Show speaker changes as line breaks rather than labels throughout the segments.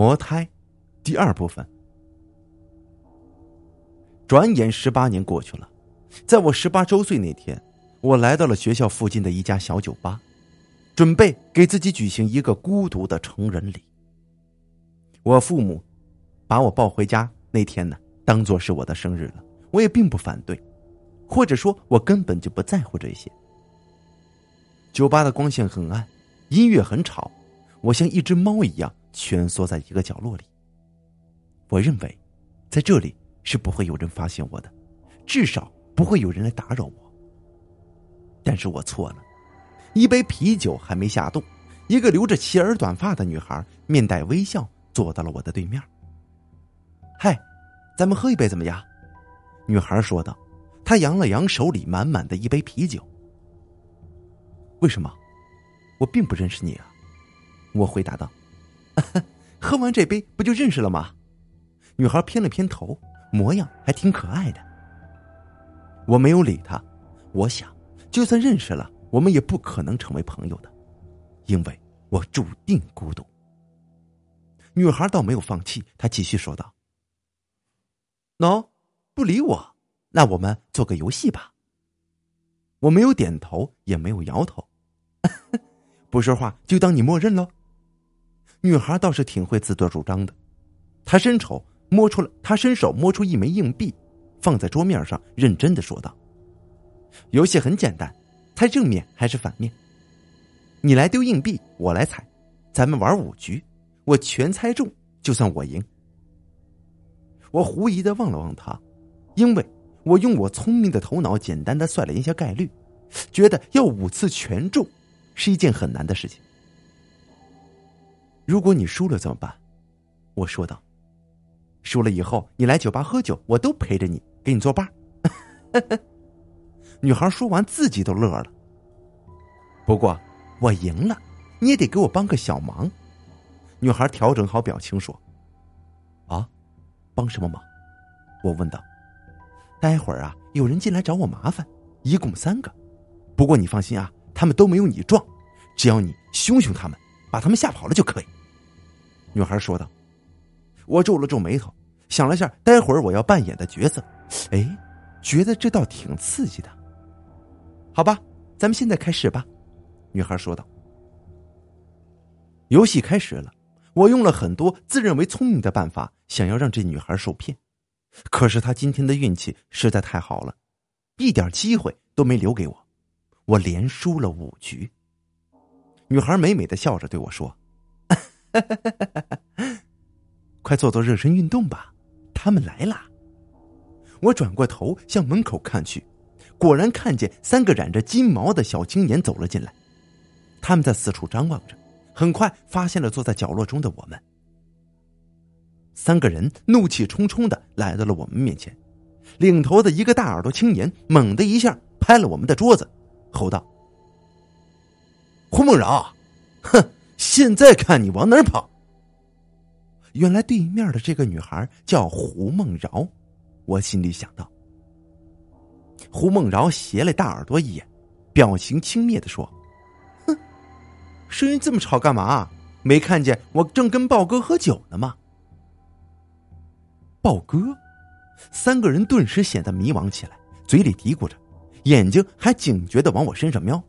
魔胎，第二部分。转眼十八年过去了，在我十八周岁那天，我来到了学校附近的一家小酒吧，准备给自己举行一个孤独的成人礼。我父母把我抱回家那天呢，当做是我的生日了，我也并不反对，或者说，我根本就不在乎这些。酒吧的光线很暗，音乐很吵，我像一只猫一样。蜷缩在一个角落里。我认为，在这里是不会有人发现我的，至少不会有人来打扰我。但是我错了，一杯啤酒还没下肚，一个留着齐耳短发的女孩面带微笑坐到了我的对面。嗨，咱们喝一杯怎么样？女孩说道。她扬了扬手里满满的一杯啤酒。为什么？我并不认识你啊，我回答道。喝完这杯不就认识了吗？女孩偏了偏头，模样还挺可爱的。我没有理她，我想，就算认识了，我们也不可能成为朋友的，因为我注定孤独。女孩倒没有放弃，她继续说道：“喏，不理我，那我们做个游戏吧。”我没有点头，也没有摇头，不说话就当你默认喽。女孩倒是挺会自作主张的，她伸手摸出了，她伸手摸出一枚硬币，放在桌面上，认真的说道：“游戏很简单，猜正面还是反面。你来丢硬币，我来猜，咱们玩五局，我全猜中就算我赢。”我狐疑的望了望他，因为我用我聪明的头脑简单的算了一下概率，觉得要五次全中是一件很难的事情。如果你输了怎么办？我说道。输了以后你来酒吧喝酒，我都陪着你，给你作伴。女孩说完自己都乐了。不过我赢了，你也得给我帮个小忙。女孩调整好表情说：“啊，帮什么忙？”我问道。待会儿啊，有人进来找我麻烦，一共三个。不过你放心啊，他们都没有你壮，只要你凶凶他们，把他们吓跑了就可以。女孩说道：“我皱了皱眉头，想了下，待会儿我要扮演的角色，哎，觉得这倒挺刺激的。好吧，咱们现在开始吧。”女孩说道。游戏开始了，我用了很多自认为聪明的办法，想要让这女孩受骗，可是她今天的运气实在太好了，一点机会都没留给我，我连输了五局。女孩美美的笑着对我说。哈哈哈哈哈！快做做热身运动吧，他们来啦！我转过头向门口看去，果然看见三个染着金毛的小青年走了进来。他们在四处张望着，很快发现了坐在角落中的我们。三个人怒气冲冲的来到了我们面前，领头的一个大耳朵青年猛的一下拍了我们的桌子，吼道：“胡梦饶，哼！”现在看你往哪儿跑！原来对面的这个女孩叫胡梦饶，我心里想到。胡梦饶斜了大耳朵一眼，表情轻蔑的说：“哼，声音这么吵干嘛？没看见我正跟豹哥喝酒呢吗？”豹哥，三个人顿时显得迷茫起来，嘴里嘀咕着，眼睛还警觉的往我身上瞄。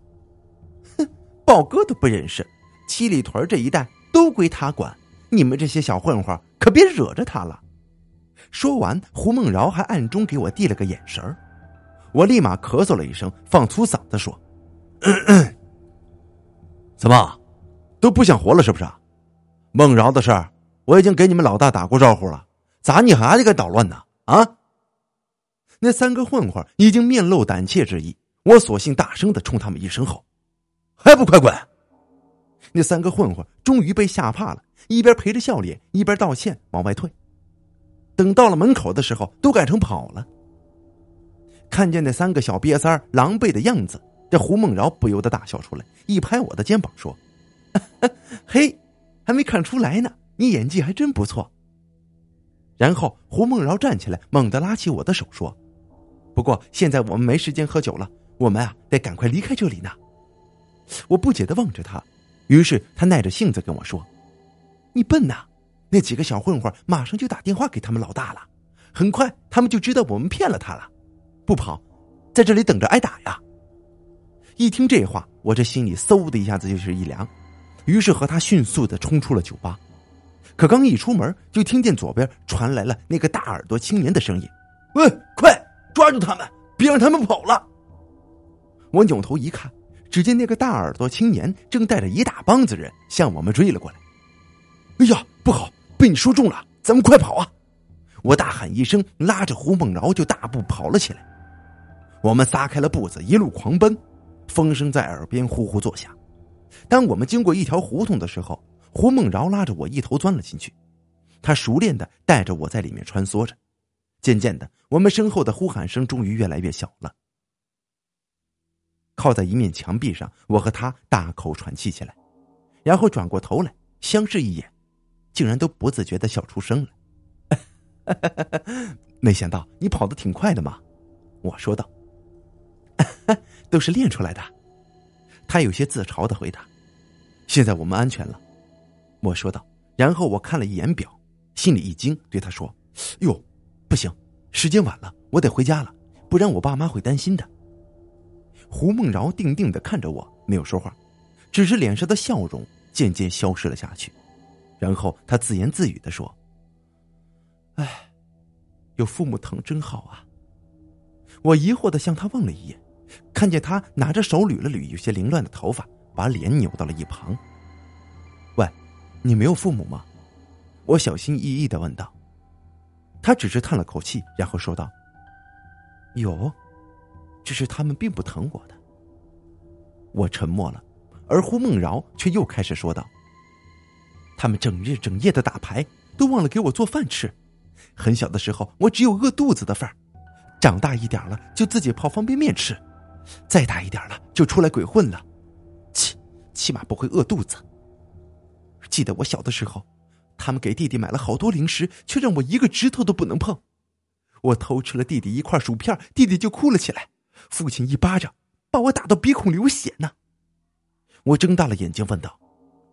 哼，豹哥都不认识。七里屯这一带都归他管，你们这些小混混可别惹着他了。说完，胡梦饶还暗中给我递了个眼神我立马咳嗽了一声，放粗嗓子说：“怎么，都不想活了是不是？梦饶的事儿，我已经给你们老大打过招呼了，咋你还敢捣乱呢？啊？”那三个混混已经面露胆怯之意，我索性大声的冲他们一声吼：“还不快滚！”那三个混混终于被吓怕了，一边陪着笑脸，一边道歉往外退。等到了门口的时候，都改成跑了。看见那三个小瘪三狼狈的样子，这胡梦饶不由得大笑出来，一拍我的肩膀说：“嘿，还没看出来呢，你演技还真不错。”然后胡梦饶站起来，猛地拉起我的手说：“不过现在我们没时间喝酒了，我们啊得赶快离开这里呢。”我不解的望着他。于是他耐着性子跟我说：“你笨呐，那几个小混混马上就打电话给他们老大了，很快他们就知道我们骗了他了，不跑，在这里等着挨打呀。一听这话，我这心里嗖的一下子就是一凉，于是和他迅速的冲出了酒吧。可刚一出门，就听见左边传来了那个大耳朵青年的声音：“喂，快抓住他们，别让他们跑了！”我扭头一看，只见那个大耳朵青年正带着一大帮子人向我们追了过来。哎呀，不好，被你说中了，咱们快跑啊！我大喊一声，拉着胡梦饶就大步跑了起来。我们撒开了步子，一路狂奔，风声在耳边呼呼作响。当我们经过一条胡同的时候，胡梦饶拉着我一头钻了进去，他熟练的带着我在里面穿梭着。渐渐的，我们身后的呼喊声终于越来越小了。靠在一面墙壁上，我和他大口喘气起来，然后转过头来相视一眼，竟然都不自觉的笑出声了。没想到你跑得挺快的嘛，我说道。都是练出来的，他有些自嘲的回答。现在我们安全了。我说道，然后我看了一眼表，心里一惊，对他说：“哟，不行，时间晚了，我得回家了，不然我爸妈会担心的。”胡梦饶定定的看着我，没有说话，只是脸上的笑容渐渐消失了下去。然后他自言自语的说：“哎，有父母疼真好啊。”我疑惑的向他望了一眼，看见他拿着手捋了捋有些凌乱的头发，把脸扭到了一旁。喂你没有父母吗？我小心翼翼的问道。他只是叹了口气，然后说道：“有，只是他们并不疼我的。”我沉默了，而胡梦饶却又开始说道：“他们整日整夜的打牌，都忘了给我做饭吃。很小的时候，我只有饿肚子的份儿；长大一点了，就自己泡方便面吃；再大一点了，就出来鬼混了。起，起码不会饿肚子。”记得我小的时候，他们给弟弟买了好多零食，却让我一个指头都不能碰。我偷吃了弟弟一块薯片，弟弟就哭了起来，父亲一巴掌把我打到鼻孔流血呢。我睁大了眼睛问道：“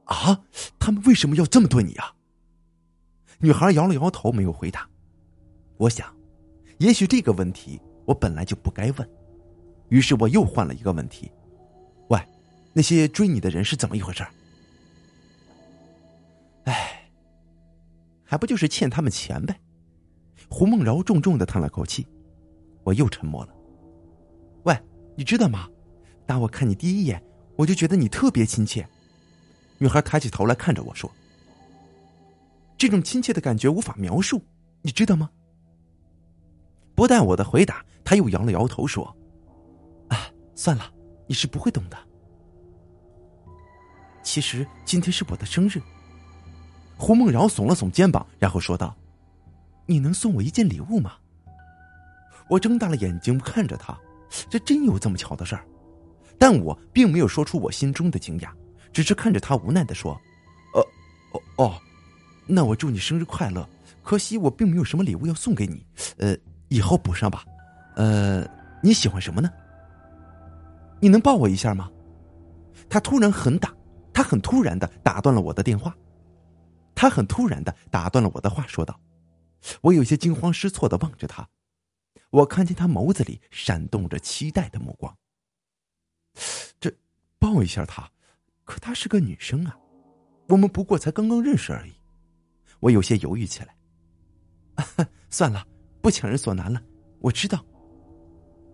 啊，他们为什么要这么对你啊？”女孩摇了摇头，没有回答。我想，也许这个问题我本来就不该问，于是我又换了一个问题：“喂，那些追你的人是怎么一回事？”唉，还不就是欠他们钱呗？胡梦饶重重的叹了口气，我又沉默了。你知道吗？当我看你第一眼，我就觉得你特别亲切。女孩抬起头来看着我说：“这种亲切的感觉无法描述，你知道吗？”不待我的回答，他又摇了摇头说：“啊，算了，你是不会懂的。其实今天是我的生日。”胡梦饶耸了耸肩膀，然后说道：“你能送我一件礼物吗？”我睁大了眼睛看着他，这真有这么巧的事儿？但我并没有说出我心中的惊讶，只是看着他无奈的说：“呃，哦哦，那我祝你生日快乐。可惜我并没有什么礼物要送给你，呃，以后补上吧。呃，你喜欢什么呢？你能抱我一下吗？”他突然很打，他很突然的打断了我的电话。他很突然的打断了我的话，说道：“我有些惊慌失措的望着他，我看见他眸子里闪动着期待的目光。这抱一下他，可她是个女生啊，我们不过才刚刚认识而已。”我有些犹豫起来。算了，不强人所难了。我知道，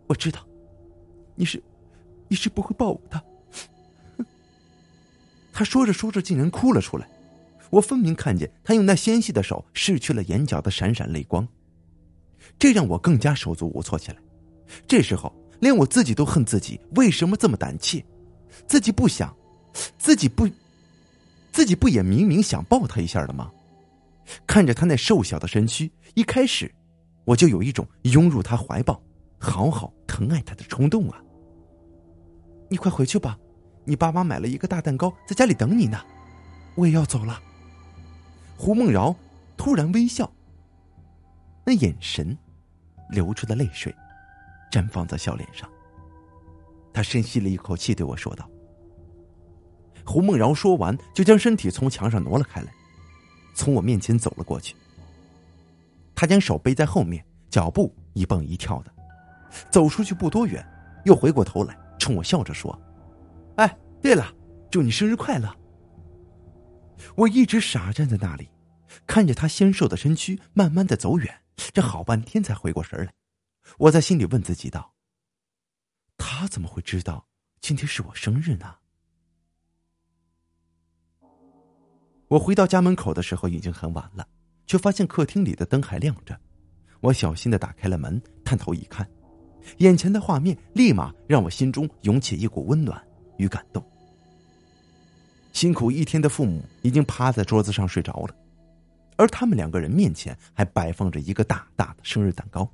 我知道，你是，你是不会抱我的。他说着说着，竟然哭了出来。我分明看见他用那纤细的手拭去了眼角的闪闪泪光，这让我更加手足无措起来。这时候，连我自己都恨自己为什么这么胆怯，自己不想，自己不，自己不也明明想抱他一下的吗？看着他那瘦小的身躯，一开始我就有一种拥入他怀抱，好好疼爱他的冲动啊！你快回去吧，你爸妈买了一个大蛋糕在家里等你呢，我也要走了。胡梦饶突然微笑，那眼神流出的泪水绽放在笑脸上。他深吸了一口气，对我说道：“胡梦饶。”说完，就将身体从墙上挪了开来。从我面前走了过去。他将手背在后面，脚步一蹦一跳的，走出去不多远，又回过头来冲我笑着说：“哎，对了，祝你生日快乐。”我一直傻站在那里，看着他纤瘦的身躯慢慢的走远，这好半天才回过神来。我在心里问自己道：“他怎么会知道今天是我生日呢？”我回到家门口的时候已经很晚了，却发现客厅里的灯还亮着。我小心的打开了门，探头一看，眼前的画面立马让我心中涌起一股温暖与感动。辛苦一天的父母已经趴在桌子上睡着了，而他们两个人面前还摆放着一个大大的生日蛋糕。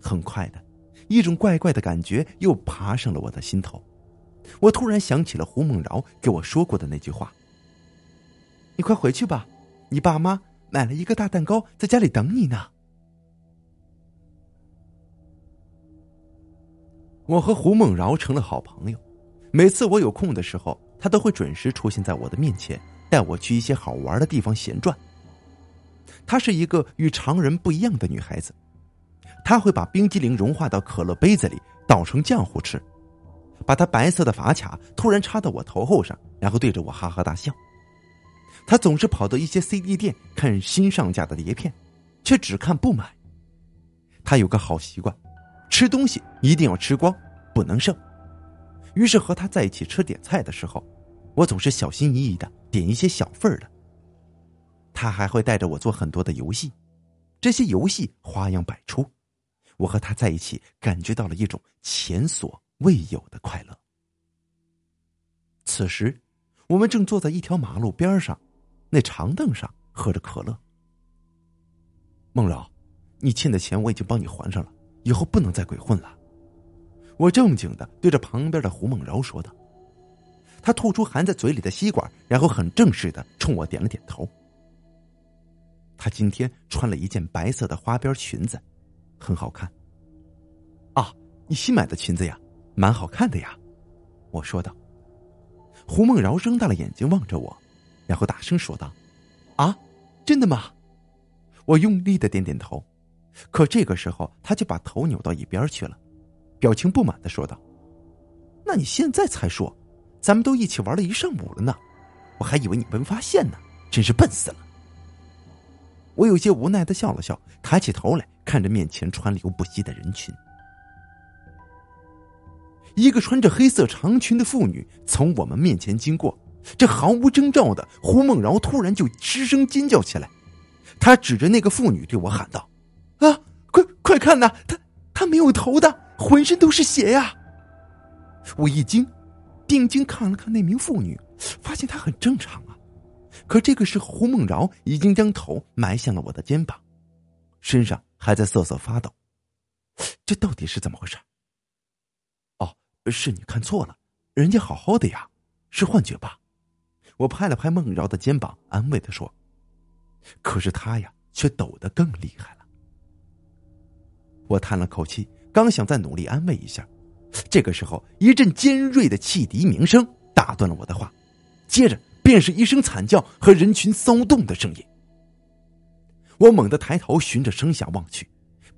很快的，一种怪怪的感觉又爬上了我的心头。我突然想起了胡梦饶给我说过的那句话：“你快回去吧，你爸妈买了一个大蛋糕在家里等你呢。”我和胡梦饶成了好朋友，每次我有空的时候。她都会准时出现在我的面前，带我去一些好玩的地方闲转。她是一个与常人不一样的女孩子，她会把冰激凌融化到可乐杯子里，捣成浆糊吃，把她白色的发卡突然插到我头后上，然后对着我哈哈大笑。她总是跑到一些 CD 店看新上架的碟片，却只看不买。她有个好习惯，吃东西一定要吃光，不能剩。于是和他在一起吃点菜的时候，我总是小心翼翼的点一些小份儿的。他还会带着我做很多的游戏，这些游戏花样百出，我和他在一起感觉到了一种前所未有的快乐。此时，我们正坐在一条马路边上，那长凳上喝着可乐。梦饶，你欠的钱我已经帮你还上了，以后不能再鬼混了。我正经的对着旁边的胡梦柔说道：“他吐出含在嘴里的吸管，然后很正式的冲我点了点头。她今天穿了一件白色的花边裙子，很好看。啊，你新买的裙子呀，蛮好看的呀。”我说道。胡梦饶睁大了眼睛望着我，然后大声说道：“啊，真的吗？”我用力的点点头，可这个时候他就把头扭到一边去了。表情不满的说道：“那你现在才说，咱们都一起玩了一上午了呢，我还以为你没发现呢，真是笨死了。”我有些无奈的笑了笑，抬起头来看着面前川流不息的人群。一个穿着黑色长裙的妇女从我们面前经过，这毫无征兆的，胡梦饶突然就失声尖叫起来，他指着那个妇女对我喊道：“啊，快快看呐，她她没有头的！”浑身都是血呀！我一惊，定睛看了看那名妇女，发现她很正常。可这个时候，胡梦饶已经将头埋向了我的肩膀，身上还在瑟瑟发抖。这到底是怎么回事？哦，是你看错了，人家好好的呀，是幻觉吧？我拍了拍梦饶的肩膀，安慰的说。可是他呀，却抖得更厉害了。我叹了口气。刚想再努力安慰一下，这个时候一阵尖锐的汽笛鸣声打断了我的话，接着便是一声惨叫和人群骚动的声音。我猛地抬头循着声响望去，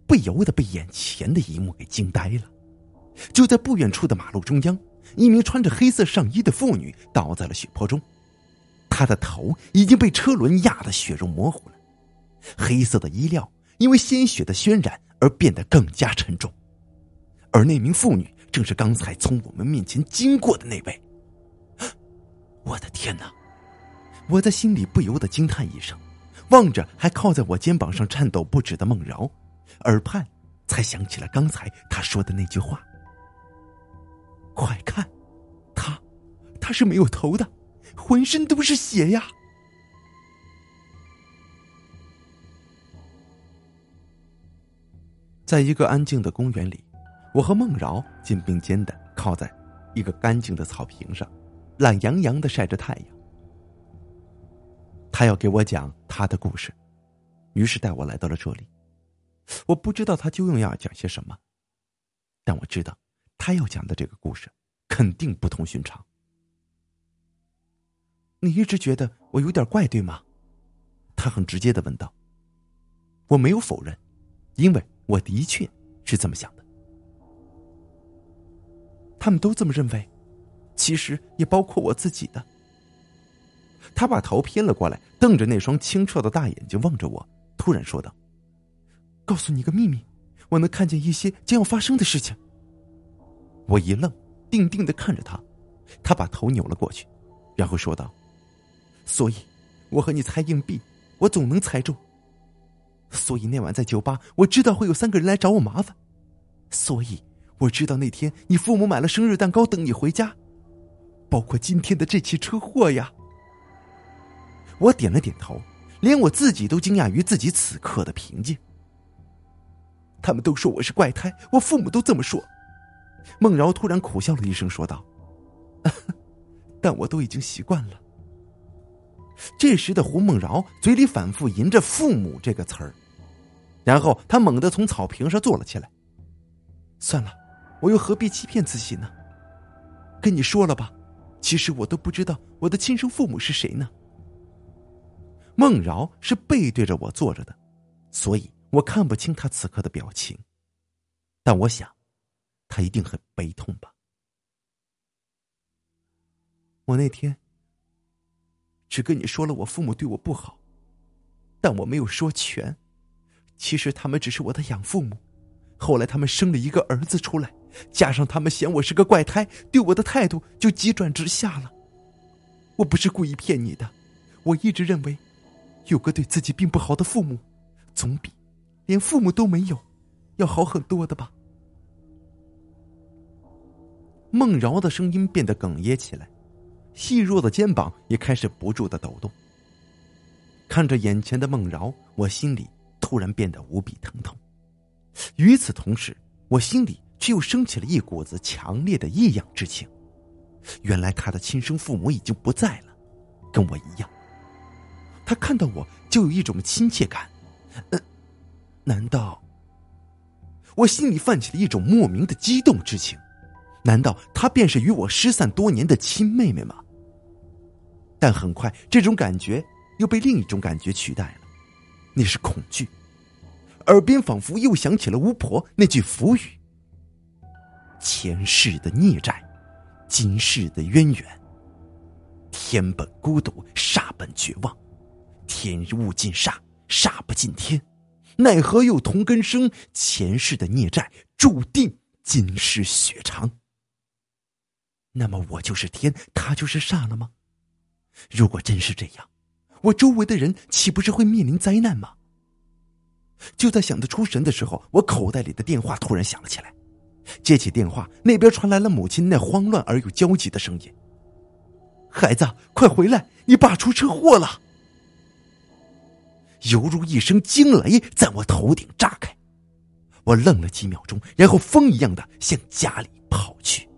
不由得被眼前的一幕给惊呆了。就在不远处的马路中央，一名穿着黑色上衣的妇女倒在了血泊中，她的头已经被车轮压得血肉模糊了，黑色的衣料因为鲜血的渲染而变得更加沉重。而那名妇女正是刚才从我们面前经过的那位。我的天哪！我在心里不由得惊叹一声，望着还靠在我肩膀上颤抖不止的孟饶，耳畔才想起了刚才他说的那句话：“快看，他，他是没有头的，浑身都是血呀！”在一个安静的公园里。我和孟饶肩并肩的靠在一个干净的草坪上，懒洋洋的晒着太阳。他要给我讲他的故事，于是带我来到了这里。我不知道他究竟要讲些什么，但我知道他要讲的这个故事肯定不同寻常。你一直觉得我有点怪，对吗？他很直接的问道。我没有否认，因为我的确是这么想的。他们都这么认为，其实也包括我自己的。他把头偏了过来，瞪着那双清澈的大眼睛望着我，突然说道：“告诉你个秘密，我能看见一些将要发生的事情。”我一愣，定定的看着他，他把头扭了过去，然后说道：“所以，我和你猜硬币，我总能猜中。所以那晚在酒吧，我知道会有三个人来找我麻烦，所以我知道那天你父母买了生日蛋糕等你回家，包括今天的这起车祸呀。”我点了点头，连我自己都惊讶于自己此刻的平静。他们都说我是怪胎，我父母都这么说。孟饶突然苦笑了一声，说道：“ 但我都已经习惯了。”这时的胡梦饶嘴里反复吟着“父母”这个词儿，然后他猛地从草坪上坐了起来。算了，我又何必欺骗自己呢？跟你说了吧，其实我都不知道我的亲生父母是谁呢。孟饶是背对着我坐着的，所以我看不清他此刻的表情，但我想。他一定很悲痛吧？我那天只跟你说了我父母对我不好，但我没有说全。其实他们只是我的养父母，后来他们生了一个儿子出来，加上他们嫌我是个怪胎，对我的态度就急转直下了。我不是故意骗你的，我一直认为，有个对自己并不好的父母，总比连父母都没有要好很多的吧。孟饶的声音变得哽咽起来，细弱的肩膀也开始不住的抖动。看着眼前的孟饶，我心里突然变得无比疼痛。与此同时，我心里却又升起了一股子强烈的异样之情。原来他的亲生父母已经不在了，跟我一样。他看到我就有一种亲切感。嗯，难道？我心里泛起了一种莫名的激动之情。难道她便是与我失散多年的亲妹妹吗？但很快，这种感觉又被另一种感觉取代了，那是恐惧。耳边仿佛又响起了巫婆那句符语：“前世的孽债，今世的渊源。天本孤独，煞本绝望。天物尽煞，煞不尽天。奈何又同根生？前世的孽债，注定今世血偿。”那么我就是天，他就是煞了吗？如果真是这样，我周围的人岂不是会面临灾难吗？就在想得出神的时候，我口袋里的电话突然响了起来。接起电话，那边传来了母亲那慌乱而又焦急的声音：“孩子，快回来，你爸出车祸了！”犹如一声惊雷在我头顶炸开，我愣了几秒钟，然后风一样的向家里跑去。